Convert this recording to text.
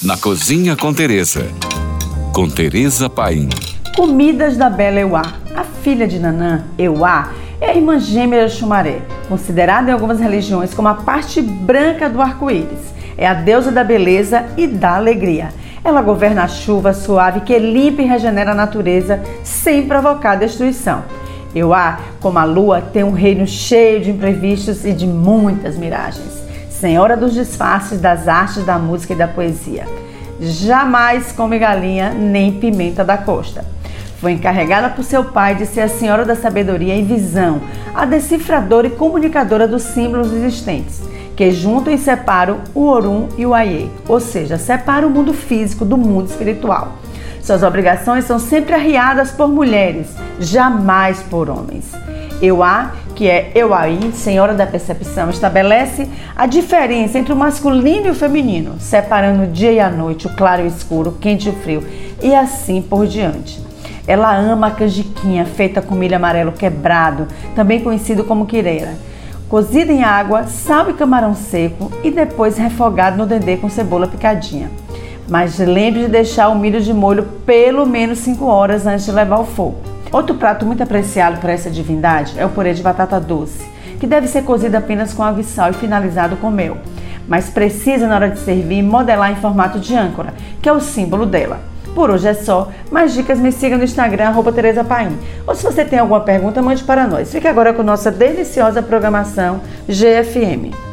Na Cozinha com Teresa. Com Teresa Paim. Comidas da Bela Euá. A filha de Nanã, Euá, é a irmã gêmea de Xumaré, considerada em algumas religiões como a parte branca do arco-íris. É a deusa da beleza e da alegria. Ela governa a chuva suave que limpa e regenera a natureza sem provocar destruição. Euá, como a lua, tem um reino cheio de imprevistos e de muitas miragens. Senhora dos disfarces das artes da música e da poesia. Jamais come galinha nem pimenta da costa. Foi encarregada por seu pai de ser a senhora da sabedoria e visão, a decifradora e comunicadora dos símbolos existentes que juntam e separam o Orum e o Aie, ou seja, separam o mundo físico do mundo espiritual. Suas obrigações são sempre arriadas por mulheres, jamais por homens. Euá, que é Euaí, senhora da percepção, estabelece a diferença entre o masculino e o feminino, separando o dia e a noite, o claro e o escuro, o quente e o frio, e assim por diante. Ela ama a canjiquinha feita com milho amarelo quebrado, também conhecido como quireira cozido em água, sal e camarão seco e depois refogado no dendê com cebola picadinha. Mas lembre de deixar o milho de molho pelo menos 5 horas antes de levar ao fogo. Outro prato muito apreciado por essa divindade é o purê de batata doce, que deve ser cozido apenas com água e sal e finalizado com mel. Mas precisa, na hora de servir, modelar em formato de âncora, que é o símbolo dela. Por hoje é só. Mais dicas me siga no Instagram, Tereza Paim. Ou se você tem alguma pergunta, mande para nós. Fique agora com nossa deliciosa programação GFM.